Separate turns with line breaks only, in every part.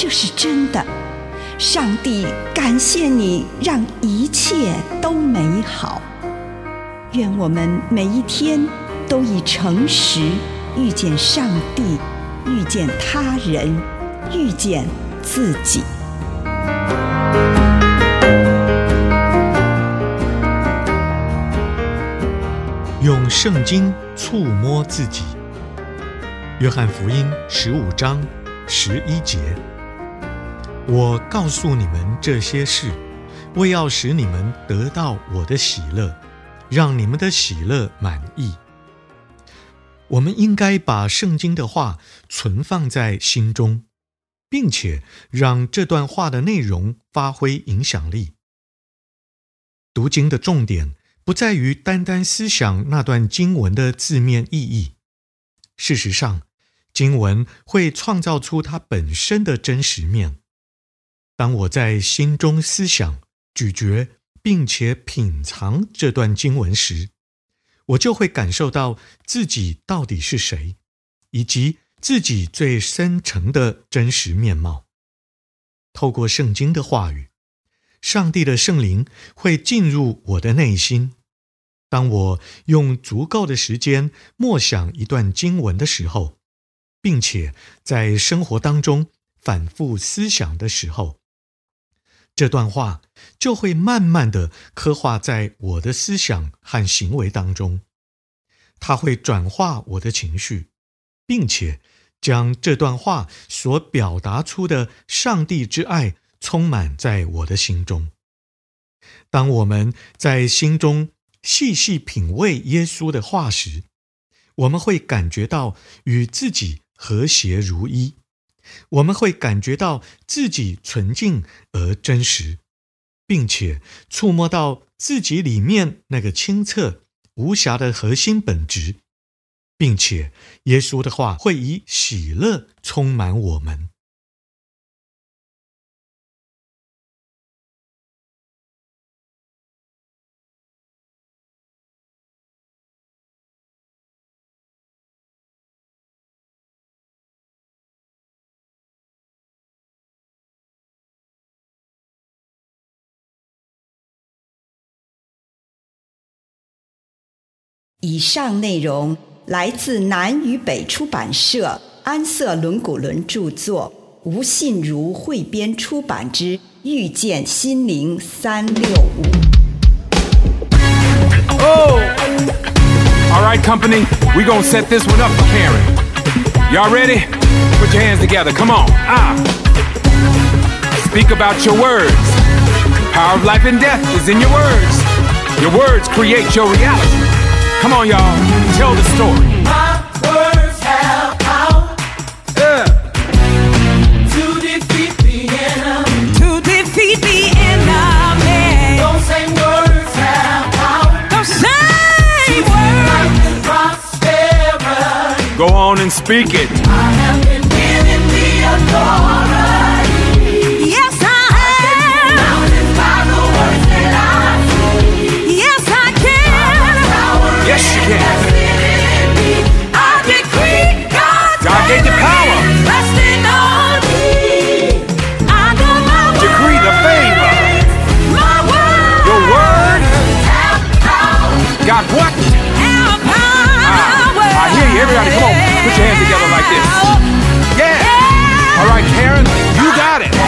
这是真的。上帝感谢你，让一切都美好。愿我们每一天都以诚实遇见上帝，遇见他人，遇见自己。
用圣经触摸自己。约翰福音十五章十一节：我告诉你们这些事，为要使你们得到我的喜乐，让你们的喜乐满意。我们应该把圣经的话存放在心中，并且让这段话的内容发挥影响力。读经的重点。不在于单单思想那段经文的字面意义。事实上，经文会创造出它本身的真实面。当我在心中思想、咀嚼，并且品尝这段经文时，我就会感受到自己到底是谁，以及自己最深层的真实面貌。透过圣经的话语，上帝的圣灵会进入我的内心。当我用足够的时间默想一段经文的时候，并且在生活当中反复思想的时候，这段话就会慢慢地刻画在我的思想和行为当中。它会转化我的情绪，并且将这段话所表达出的上帝之爱充满在我的心中。当我们在心中，细细品味耶稣的话时，我们会感觉到与自己和谐如一，我们会感觉到自己纯净而真实，并且触摸到自己里面那个清澈无瑕的核心本质，并且耶稣的话会以喜乐充满我们。
以上内容来自南与北出版社安瑟伦古伦着作，吴信如汇编出版之《遇见心灵三六五》。
Oh, all right, company, we gonna set this one up for Karen. Y'all ready? Put your hands together. Come on. Ah. Speak about your words. Power of life and death is in your words. Your words create your reality. Come on, y'all. Tell the story.
My words have power.
Yeah.
To defeat the enemy.
to defeat the enemy.
Those same words have power.
The same word.
Life and prosperity.
Go on and speak it.
Power.
what?
Have power.
I hear you. Everybody, come on. Put your hands together like this. Yeah. All right, Karen, you got it.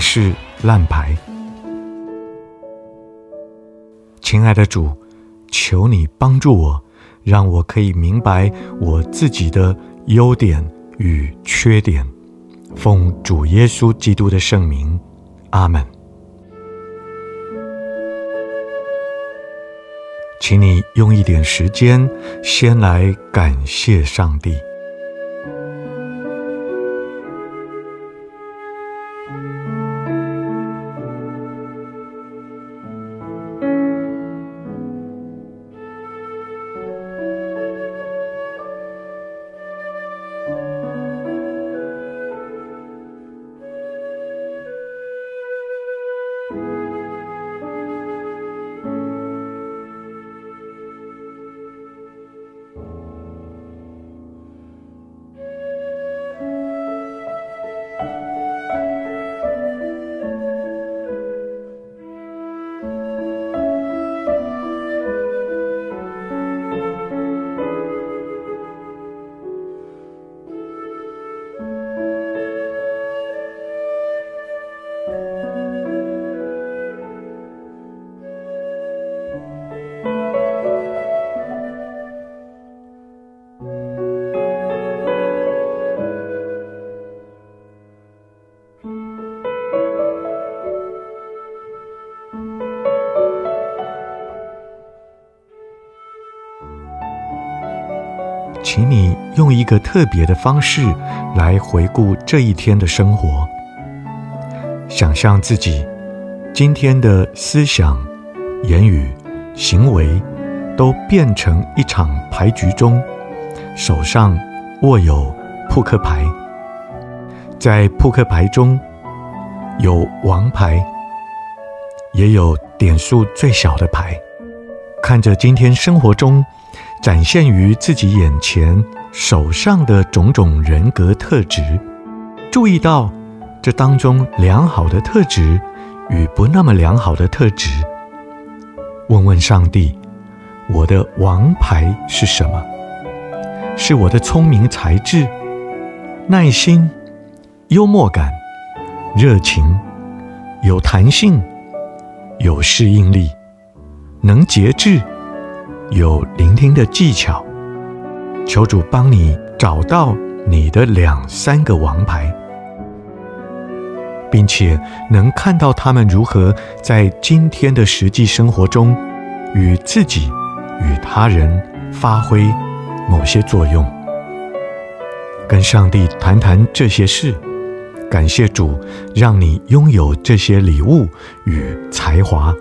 是烂牌？亲爱的主，求你帮助我，让我可以明白我自己的优点与缺点。奉主耶稣基督的圣名，阿门。请你用一点时间，先来感谢上帝。一个特别的方式来回顾这一天的生活，想象自己今天的思想、言语、行为都变成一场牌局中，手上握有扑克牌，在扑克牌中有王牌，也有点数最小的牌，看着今天生活中。展现于自己眼前手上的种种人格特质，注意到这当中良好的特质与不那么良好的特质。问问上帝：我的王牌是什么？是我的聪明才智、耐心、幽默感、热情、有弹性、有适应力、能节制。有聆听的技巧，求主帮你找到你的两三个王牌，并且能看到他们如何在今天的实际生活中与自己与他人发挥某些作用。跟上帝谈谈这些事，感谢主让你拥有这些礼物与才华。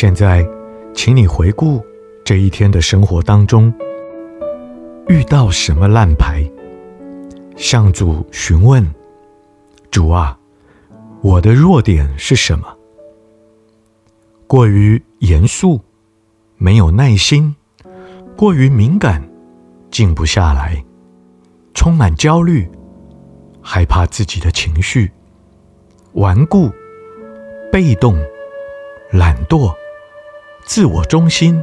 现在，请你回顾这一天的生活当中，遇到什么烂牌，向主询问：“主啊，我的弱点是什么？过于严肃，没有耐心，过于敏感，静不下来，充满焦虑，害怕自己的情绪，顽固，被动，懒惰。”自我中心，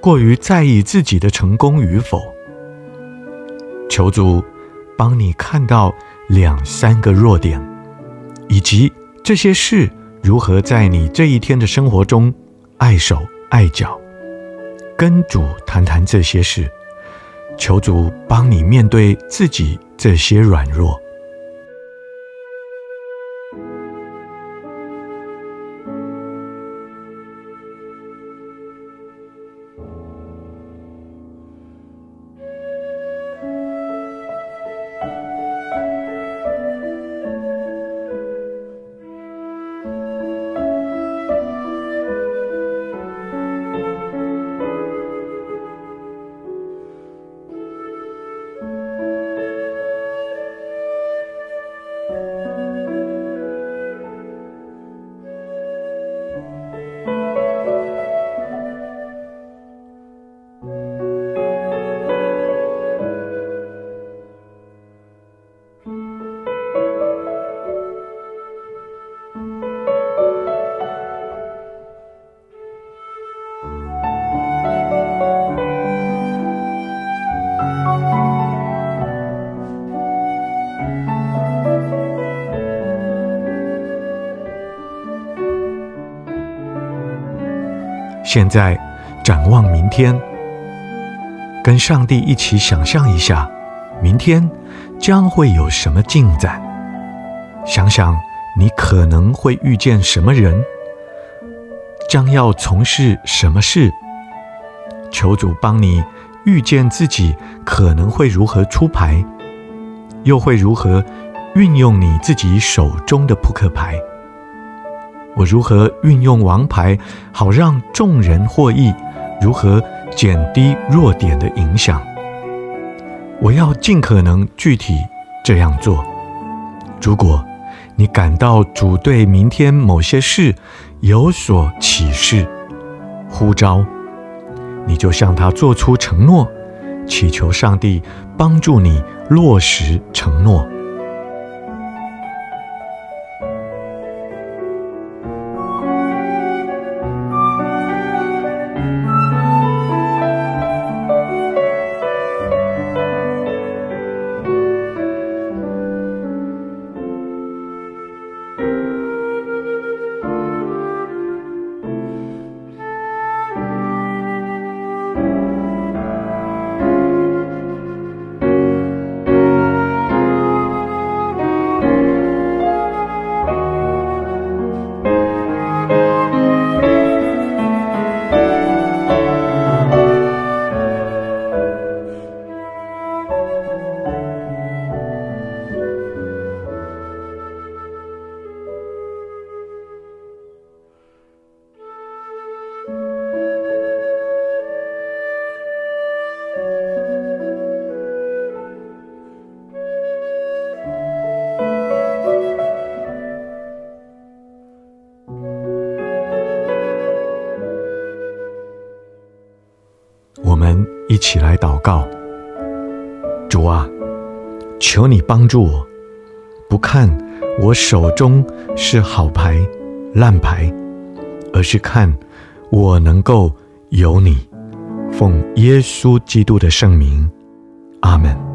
过于在意自己的成功与否。求主帮你看到两三个弱点，以及这些事如何在你这一天的生活中碍手碍脚。跟主谈谈这些事，求主帮你面对自己这些软弱。现在展望明天，跟上帝一起想象一下，明天将会有什么进展？想想你可能会遇见什么人，将要从事什么事。求主帮你预见自己可能会如何出牌，又会如何运用你自己手中的扑克牌。我如何运用王牌，好让众人获益？如何减低弱点的影响？我要尽可能具体这样做。如果你感到主对明天某些事有所启示、呼召，你就向他做出承诺，祈求上帝帮助你落实承诺。一起来祷告，主啊，求你帮助我，不看我手中是好牌、烂牌，而是看我能够有你。奉耶稣基督的圣名，阿门。